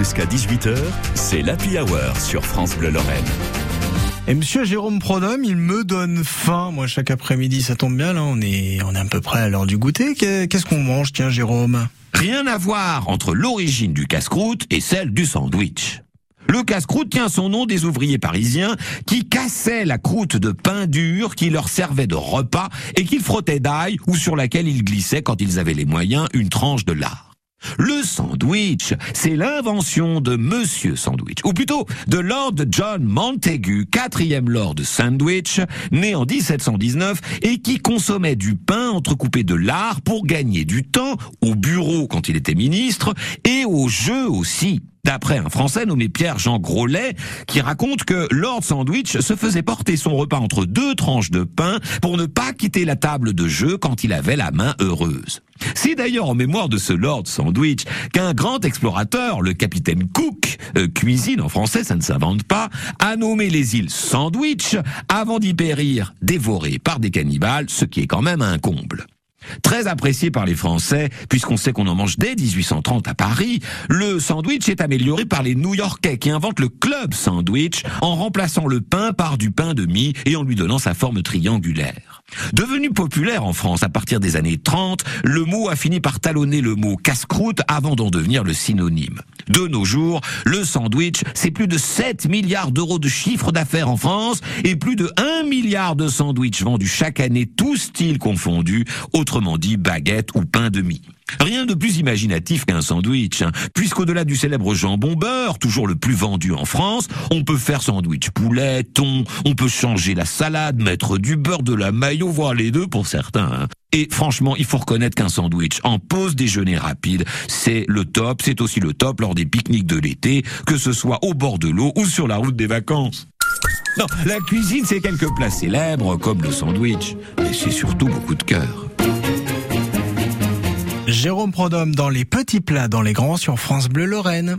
Jusqu'à 18h, c'est l'Happy Hour sur France Bleu Lorraine. Et monsieur Jérôme Prodhomme, il me donne faim. Moi, chaque après-midi, ça tombe bien, là, on est, on est à peu près à l'heure du goûter. Qu'est-ce qu'on mange, tiens, Jérôme? Rien à voir entre l'origine du casse-croûte et celle du sandwich. Le casse-croûte tient son nom des ouvriers parisiens qui cassaient la croûte de pain dur qui leur servait de repas et qu'ils frottaient d'ail ou sur laquelle ils glissaient quand ils avaient les moyens une tranche de lard. Le sandwich, c'est l'invention de Monsieur Sandwich, ou plutôt de Lord John Montagu, quatrième Lord Sandwich, né en 1719 et qui consommait du pain entrecoupé de lard pour gagner du temps au bureau quand il était ministre et au jeu aussi d'après un Français nommé Pierre-Jean Grolet, qui raconte que Lord Sandwich se faisait porter son repas entre deux tranches de pain pour ne pas quitter la table de jeu quand il avait la main heureuse. C'est d'ailleurs en mémoire de ce Lord Sandwich qu'un grand explorateur, le capitaine Cook, euh, cuisine en français, ça ne s'invente pas, a nommé les îles Sandwich avant d'y périr, dévoré par des cannibales, ce qui est quand même un comble. Très apprécié par les Français, puisqu'on sait qu'on en mange dès 1830 à Paris, le sandwich est amélioré par les New-Yorkais qui inventent le club sandwich en remplaçant le pain par du pain de mie et en lui donnant sa forme triangulaire. Devenu populaire en France à partir des années 30, le mot a fini par talonner le mot casse-croûte avant d'en devenir le synonyme. De nos jours, le sandwich, c'est plus de 7 milliards d'euros de chiffre d'affaires en France et plus de 1 milliard de sandwichs vendus chaque année, tous styles confondus, autrement dit baguette ou pain de mie. Rien de plus imaginatif qu'un sandwich, hein, puisqu'au-delà du célèbre jambon beurre, toujours le plus vendu en France, on peut faire sandwich poulet, thon, on peut changer la salade, mettre du beurre, de la maillot, voire les deux pour certains. Hein. Et franchement, il faut reconnaître qu'un sandwich en pause déjeuner rapide, c'est le top, c'est aussi le top lors des pique-niques de l'été, que ce soit au bord de l'eau ou sur la route des vacances. Non, la cuisine, c'est quelques plats célèbres comme le sandwich, mais c'est surtout beaucoup de cœur. Jérôme Prodhomme dans les petits plats dans les grands sur France Bleu Lorraine.